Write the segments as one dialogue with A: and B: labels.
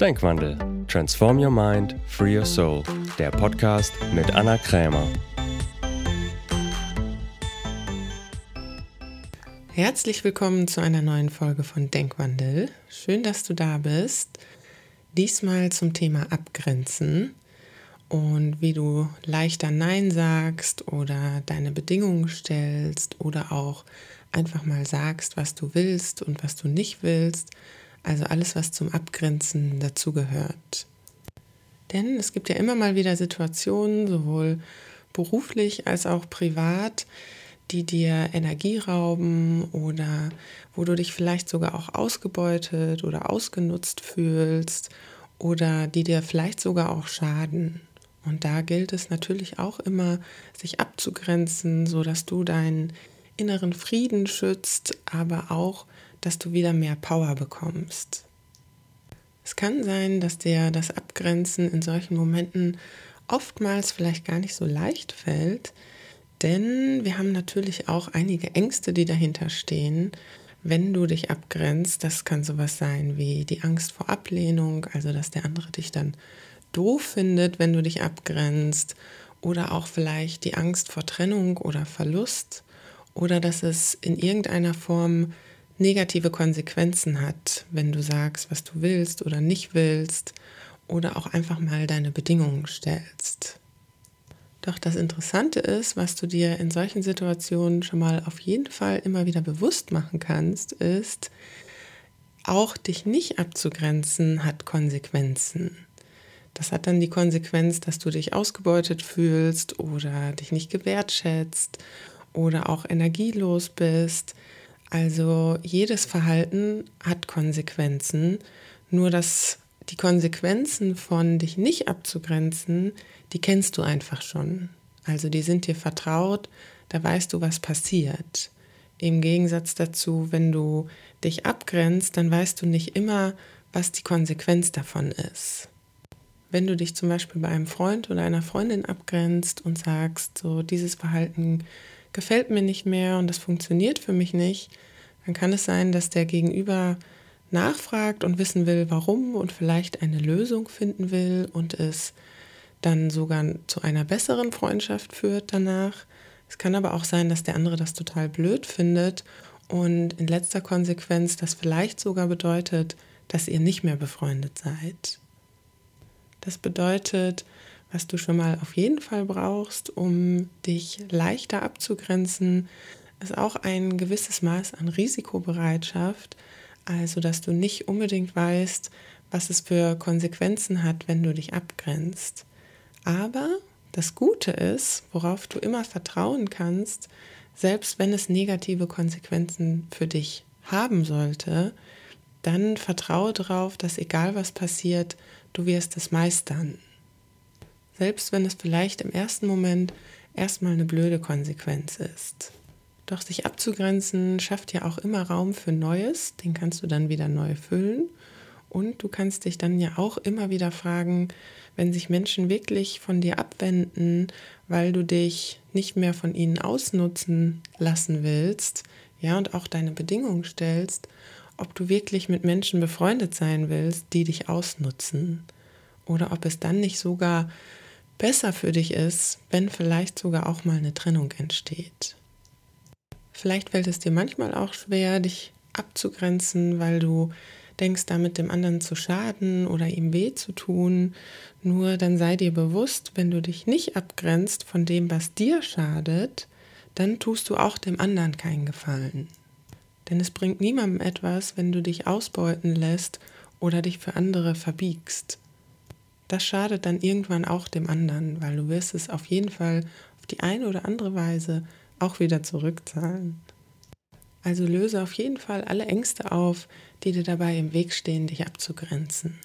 A: Denkwandel. Transform Your Mind, Free Your Soul. Der Podcast mit Anna Krämer.
B: Herzlich willkommen zu einer neuen Folge von Denkwandel. Schön, dass du da bist. Diesmal zum Thema Abgrenzen und wie du leichter Nein sagst oder deine Bedingungen stellst oder auch einfach mal sagst, was du willst und was du nicht willst also alles, was zum Abgrenzen dazugehört. Denn es gibt ja immer mal wieder Situationen, sowohl beruflich als auch privat, die dir Energie rauben oder wo du dich vielleicht sogar auch ausgebeutet oder ausgenutzt fühlst oder die dir vielleicht sogar auch schaden. Und da gilt es natürlich auch immer, sich abzugrenzen, sodass du deinen inneren Frieden schützt, aber auch dass du wieder mehr Power bekommst. Es kann sein, dass dir das Abgrenzen in solchen Momenten oftmals vielleicht gar nicht so leicht fällt, denn wir haben natürlich auch einige Ängste, die dahinter stehen, wenn du dich abgrenzt. Das kann sowas sein wie die Angst vor Ablehnung, also dass der andere dich dann doof findet, wenn du dich abgrenzt, oder auch vielleicht die Angst vor Trennung oder Verlust, oder dass es in irgendeiner Form negative Konsequenzen hat, wenn du sagst, was du willst oder nicht willst oder auch einfach mal deine Bedingungen stellst. Doch das Interessante ist, was du dir in solchen Situationen schon mal auf jeden Fall immer wieder bewusst machen kannst, ist, auch dich nicht abzugrenzen hat Konsequenzen. Das hat dann die Konsequenz, dass du dich ausgebeutet fühlst oder dich nicht gewertschätzt oder auch energielos bist, also jedes Verhalten hat Konsequenzen, nur dass die Konsequenzen von dich nicht abzugrenzen, die kennst du einfach schon. Also die sind dir vertraut, da weißt du, was passiert. Im Gegensatz dazu, wenn du dich abgrenzt, dann weißt du nicht immer, was die Konsequenz davon ist. Wenn du dich zum Beispiel bei einem Freund oder einer Freundin abgrenzt und sagst, so dieses Verhalten gefällt mir nicht mehr und das funktioniert für mich nicht, dann kann es sein, dass der Gegenüber nachfragt und wissen will, warum und vielleicht eine Lösung finden will und es dann sogar zu einer besseren Freundschaft führt danach. Es kann aber auch sein, dass der andere das total blöd findet und in letzter Konsequenz das vielleicht sogar bedeutet, dass ihr nicht mehr befreundet seid. Das bedeutet, was du schon mal auf jeden Fall brauchst, um dich leichter abzugrenzen, ist auch ein gewisses Maß an Risikobereitschaft, also dass du nicht unbedingt weißt, was es für Konsequenzen hat, wenn du dich abgrenzt. Aber das Gute ist, worauf du immer vertrauen kannst, selbst wenn es negative Konsequenzen für dich haben sollte, dann vertraue darauf, dass egal was passiert, du wirst es meistern. Selbst wenn es vielleicht im ersten Moment erstmal eine blöde Konsequenz ist. Doch sich abzugrenzen schafft ja auch immer Raum für Neues, den kannst du dann wieder neu füllen. Und du kannst dich dann ja auch immer wieder fragen, wenn sich Menschen wirklich von dir abwenden, weil du dich nicht mehr von ihnen ausnutzen lassen willst, ja, und auch deine Bedingungen stellst, ob du wirklich mit Menschen befreundet sein willst, die dich ausnutzen. Oder ob es dann nicht sogar besser für dich ist, wenn vielleicht sogar auch mal eine Trennung entsteht. Vielleicht fällt es dir manchmal auch schwer, dich abzugrenzen, weil du denkst, damit dem anderen zu schaden oder ihm weh zu tun. Nur dann sei dir bewusst, wenn du dich nicht abgrenzt von dem, was dir schadet, dann tust du auch dem anderen keinen Gefallen. Denn es bringt niemandem etwas, wenn du dich ausbeuten lässt oder dich für andere verbiegst das schadet dann irgendwann auch dem anderen, weil du wirst es auf jeden Fall auf die eine oder andere Weise auch wieder zurückzahlen. Also löse auf jeden Fall alle Ängste auf, die dir dabei im Weg stehen, dich abzugrenzen.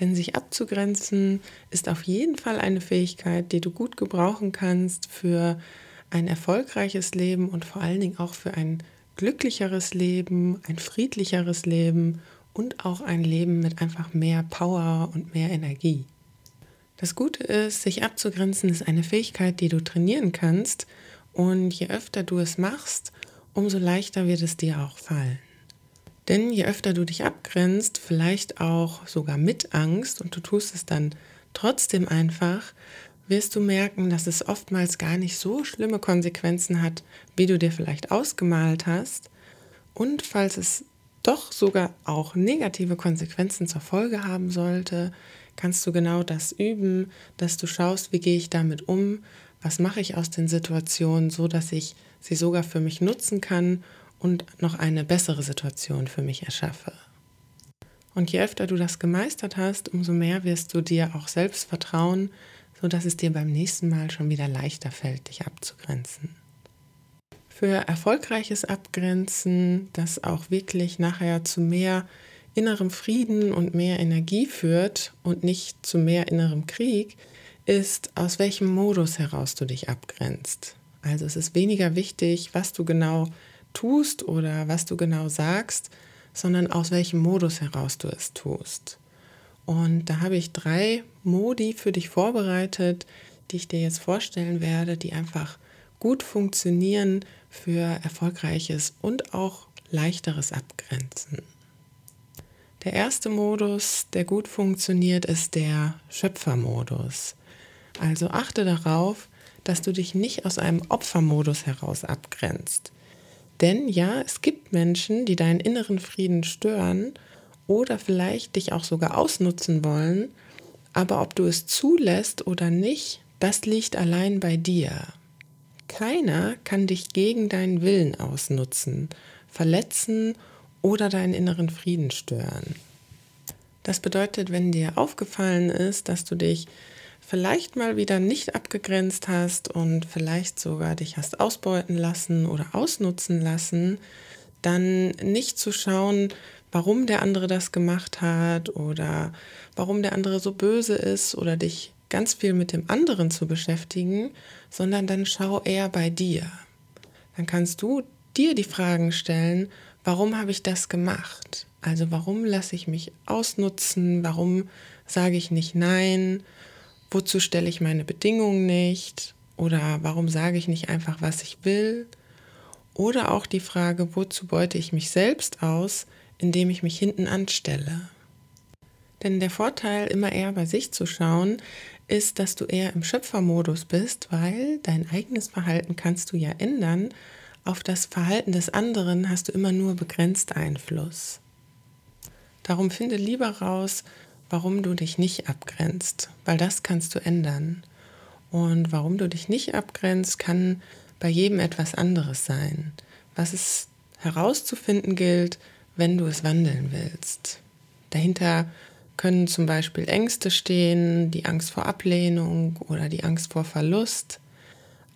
B: Denn sich abzugrenzen ist auf jeden Fall eine Fähigkeit, die du gut gebrauchen kannst für ein erfolgreiches Leben und vor allen Dingen auch für ein glücklicheres Leben, ein friedlicheres Leben und auch ein Leben mit einfach mehr Power und mehr Energie. Das Gute ist, sich abzugrenzen ist eine Fähigkeit, die du trainieren kannst und je öfter du es machst, umso leichter wird es dir auch fallen. Denn je öfter du dich abgrenzt, vielleicht auch sogar mit Angst und du tust es dann trotzdem einfach, wirst du merken, dass es oftmals gar nicht so schlimme Konsequenzen hat, wie du dir vielleicht ausgemalt hast. Und falls es doch sogar auch negative Konsequenzen zur Folge haben sollte, kannst du genau das üben, dass du schaust, wie gehe ich damit um, was mache ich aus den Situationen, so dass ich sie sogar für mich nutzen kann und noch eine bessere Situation für mich erschaffe. Und je öfter du das gemeistert hast, umso mehr wirst du dir auch selbst vertrauen, sodass es dir beim nächsten Mal schon wieder leichter fällt, dich abzugrenzen. Für erfolgreiches Abgrenzen, das auch wirklich nachher zu mehr innerem Frieden und mehr Energie führt und nicht zu mehr innerem Krieg, ist, aus welchem Modus heraus du dich abgrenzt. Also es ist weniger wichtig, was du genau tust oder was du genau sagst, sondern aus welchem Modus heraus du es tust. Und da habe ich drei Modi für dich vorbereitet, die ich dir jetzt vorstellen werde, die einfach gut funktionieren für erfolgreiches und auch leichteres Abgrenzen. Der erste Modus, der gut funktioniert, ist der Schöpfermodus. Also achte darauf, dass du dich nicht aus einem Opfermodus heraus abgrenzt. Denn ja, es gibt Menschen, die deinen inneren Frieden stören oder vielleicht dich auch sogar ausnutzen wollen, aber ob du es zulässt oder nicht, das liegt allein bei dir. Keiner kann dich gegen deinen Willen ausnutzen, verletzen oder deinen inneren Frieden stören. Das bedeutet, wenn dir aufgefallen ist, dass du dich vielleicht mal wieder nicht abgegrenzt hast und vielleicht sogar dich hast ausbeuten lassen oder ausnutzen lassen, dann nicht zu schauen, warum der andere das gemacht hat oder warum der andere so böse ist oder dich ganz viel mit dem anderen zu beschäftigen, sondern dann schau eher bei dir. Dann kannst du dir die Fragen stellen, warum habe ich das gemacht? Also warum lasse ich mich ausnutzen? Warum sage ich nicht nein? wozu stelle ich meine Bedingungen nicht oder warum sage ich nicht einfach, was ich will. Oder auch die Frage, wozu beute ich mich selbst aus, indem ich mich hinten anstelle. Denn der Vorteil, immer eher bei sich zu schauen, ist, dass du eher im Schöpfermodus bist, weil dein eigenes Verhalten kannst du ja ändern. Auf das Verhalten des anderen hast du immer nur begrenzt Einfluss. Darum finde lieber raus, warum du dich nicht abgrenzt, weil das kannst du ändern. Und warum du dich nicht abgrenzt, kann bei jedem etwas anderes sein. Was es herauszufinden gilt, wenn du es wandeln willst. Dahinter können zum Beispiel Ängste stehen, die Angst vor Ablehnung oder die Angst vor Verlust.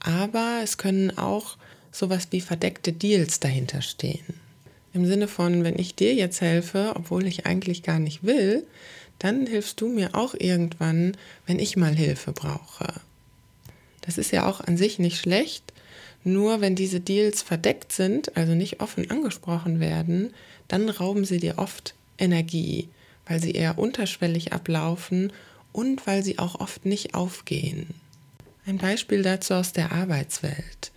B: Aber es können auch sowas wie verdeckte Deals dahinter stehen. Im Sinne von, wenn ich dir jetzt helfe, obwohl ich eigentlich gar nicht will, dann hilfst du mir auch irgendwann, wenn ich mal Hilfe brauche. Das ist ja auch an sich nicht schlecht, nur wenn diese Deals verdeckt sind, also nicht offen angesprochen werden, dann rauben sie dir oft Energie, weil sie eher unterschwellig ablaufen und weil sie auch oft nicht aufgehen. Ein Beispiel dazu aus der Arbeitswelt.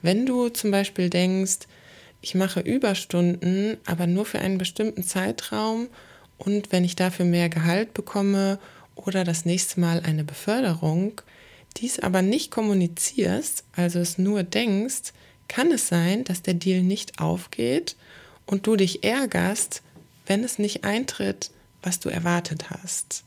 B: Wenn du zum Beispiel denkst, ich mache Überstunden, aber nur für einen bestimmten Zeitraum und wenn ich dafür mehr Gehalt bekomme oder das nächste Mal eine Beförderung, dies aber nicht kommunizierst, also es nur denkst, kann es sein, dass der Deal nicht aufgeht und du dich ärgerst, wenn es nicht eintritt, was du erwartet hast.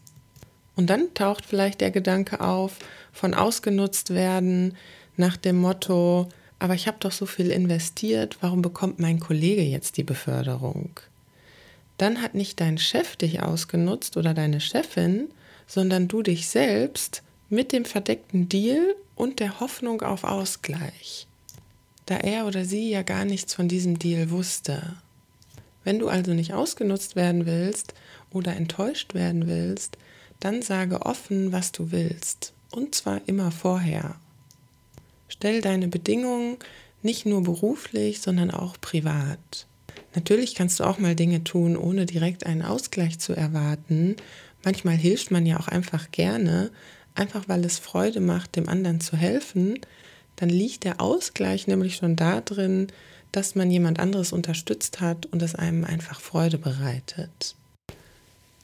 B: Und dann taucht vielleicht der Gedanke auf von ausgenutzt werden nach dem Motto, aber ich habe doch so viel investiert, warum bekommt mein Kollege jetzt die Beförderung? dann hat nicht dein Chef dich ausgenutzt oder deine Chefin, sondern du dich selbst mit dem verdeckten Deal und der Hoffnung auf Ausgleich, da er oder sie ja gar nichts von diesem Deal wusste. Wenn du also nicht ausgenutzt werden willst oder enttäuscht werden willst, dann sage offen, was du willst, und zwar immer vorher. Stell deine Bedingungen nicht nur beruflich, sondern auch privat. Natürlich kannst du auch mal Dinge tun, ohne direkt einen Ausgleich zu erwarten. Manchmal hilft man ja auch einfach gerne, einfach weil es Freude macht, dem anderen zu helfen. Dann liegt der Ausgleich nämlich schon darin, dass man jemand anderes unterstützt hat und es einem einfach Freude bereitet.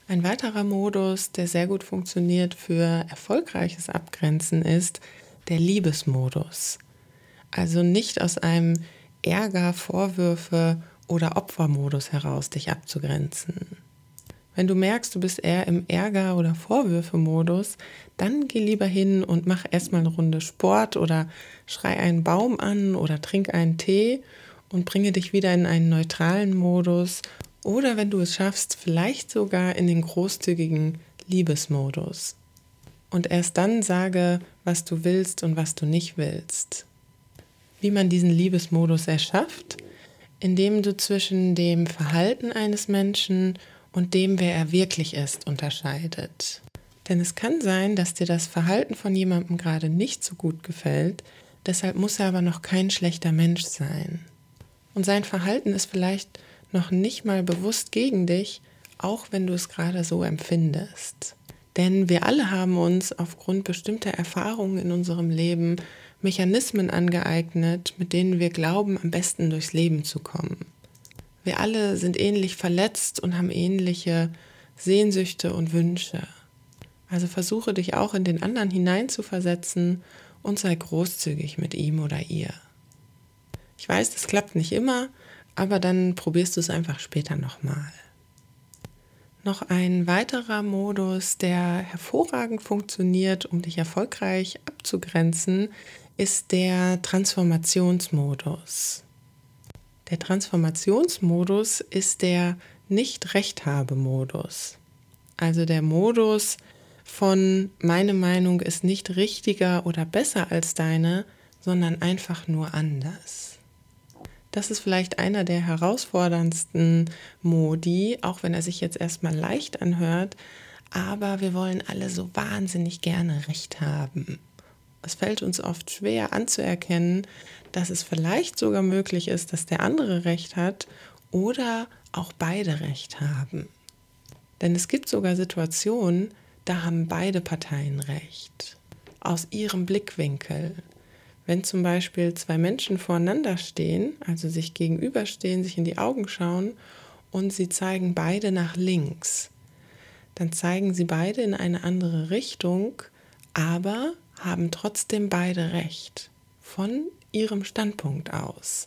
B: Ein weiterer Modus, der sehr gut funktioniert für erfolgreiches Abgrenzen, ist der Liebesmodus. Also nicht aus einem Ärger, Vorwürfe oder Opfermodus heraus dich abzugrenzen. Wenn du merkst, du bist eher im Ärger- oder Vorwürfe-Modus, dann geh lieber hin und mach erstmal eine Runde Sport oder schrei einen Baum an oder trink einen Tee und bringe dich wieder in einen neutralen Modus oder wenn du es schaffst, vielleicht sogar in den großzügigen Liebesmodus. Und erst dann sage, was du willst und was du nicht willst. Wie man diesen Liebesmodus erschafft, indem du zwischen dem Verhalten eines Menschen und dem, wer er wirklich ist, unterscheidet. Denn es kann sein, dass dir das Verhalten von jemandem gerade nicht so gut gefällt, deshalb muss er aber noch kein schlechter Mensch sein. Und sein Verhalten ist vielleicht noch nicht mal bewusst gegen dich, auch wenn du es gerade so empfindest. Denn wir alle haben uns aufgrund bestimmter Erfahrungen in unserem Leben Mechanismen angeeignet, mit denen wir glauben, am besten durchs Leben zu kommen. Wir alle sind ähnlich verletzt und haben ähnliche Sehnsüchte und Wünsche. Also versuche dich auch in den anderen hineinzuversetzen und sei großzügig mit ihm oder ihr. Ich weiß, das klappt nicht immer, aber dann probierst du es einfach später nochmal. Noch ein weiterer Modus, der hervorragend funktioniert, um dich erfolgreich abzugrenzen, ist der Transformationsmodus. Der Transformationsmodus ist der Nicht-Recht-Habe-Modus. Also der Modus von meine Meinung ist nicht richtiger oder besser als deine, sondern einfach nur anders. Das ist vielleicht einer der herausforderndsten Modi, auch wenn er sich jetzt erstmal leicht anhört, aber wir wollen alle so wahnsinnig gerne Recht haben. Es fällt uns oft schwer anzuerkennen, dass es vielleicht sogar möglich ist, dass der andere recht hat oder auch beide recht haben. Denn es gibt sogar Situationen, da haben beide Parteien recht. Aus ihrem Blickwinkel. Wenn zum Beispiel zwei Menschen voreinander stehen, also sich gegenüberstehen, sich in die Augen schauen und sie zeigen beide nach links, dann zeigen sie beide in eine andere Richtung, aber haben trotzdem beide recht von ihrem Standpunkt aus.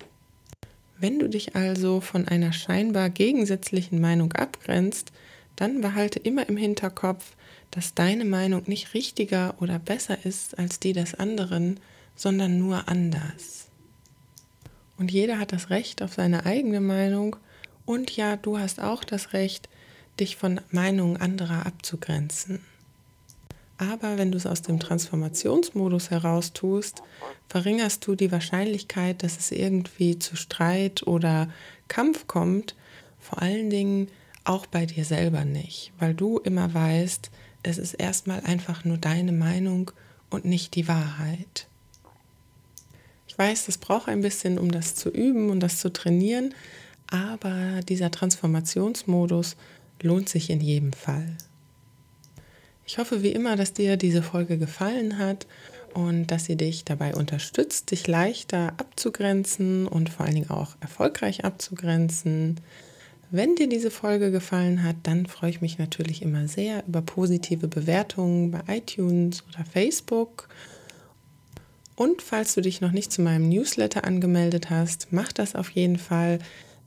B: Wenn du dich also von einer scheinbar gegensätzlichen Meinung abgrenzt, dann behalte immer im Hinterkopf, dass deine Meinung nicht richtiger oder besser ist als die des anderen, sondern nur anders. Und jeder hat das Recht auf seine eigene Meinung und ja, du hast auch das Recht, dich von Meinungen anderer abzugrenzen. Aber wenn du es aus dem Transformationsmodus heraus tust, verringerst du die Wahrscheinlichkeit, dass es irgendwie zu Streit oder Kampf kommt, vor allen Dingen auch bei dir selber nicht, weil du immer weißt, es ist erstmal einfach nur deine Meinung und nicht die Wahrheit. Ich weiß, das braucht ein bisschen, um das zu üben und das zu trainieren, aber dieser Transformationsmodus lohnt sich in jedem Fall. Ich hoffe wie immer, dass dir diese Folge gefallen hat und dass sie dich dabei unterstützt, dich leichter abzugrenzen und vor allen Dingen auch erfolgreich abzugrenzen. Wenn dir diese Folge gefallen hat, dann freue ich mich natürlich immer sehr über positive Bewertungen bei iTunes oder Facebook. Und falls du dich noch nicht zu meinem Newsletter angemeldet hast, mach das auf jeden Fall,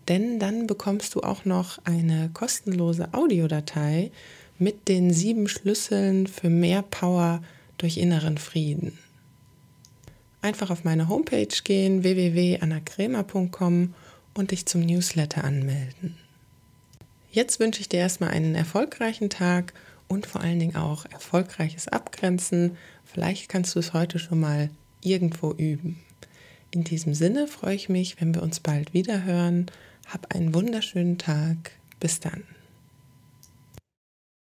B: denn dann bekommst du auch noch eine kostenlose Audiodatei mit den sieben Schlüsseln für mehr Power durch inneren Frieden. Einfach auf meine Homepage gehen www.annakremer.com und dich zum Newsletter anmelden. Jetzt wünsche ich dir erstmal einen erfolgreichen Tag und vor allen Dingen auch erfolgreiches Abgrenzen. Vielleicht kannst du es heute schon mal irgendwo üben. In diesem Sinne freue ich mich, wenn wir uns bald wieder hören. Hab einen wunderschönen Tag. Bis dann.